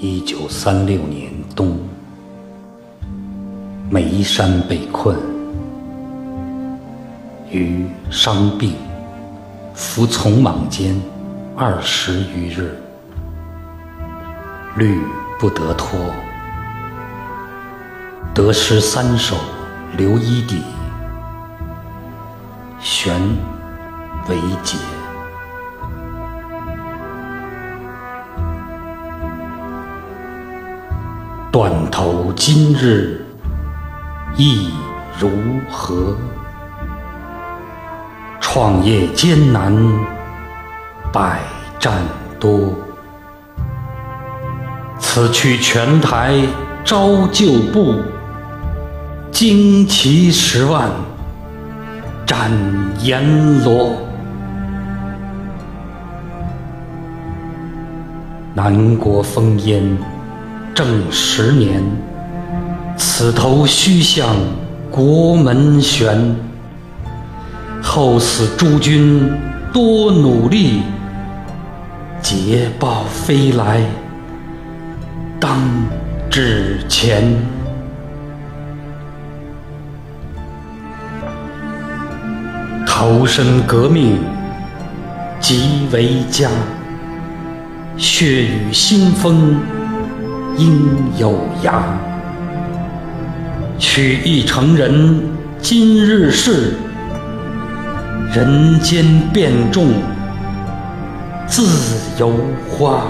一九三六年冬，眉山被困，于伤病服从莽间二十余日，虑不得脱，得失三首留一底，悬为解。断头今日意如何？创业艰难百战多，此去泉台招旧部，旌旗十万斩阎罗。南国烽烟。正十年，此头须向国门悬。后死诸君多努力，捷报飞来当至前。投身革命即为家，血雨腥风。阴有阳，取义成人今日事，人间变种自由花。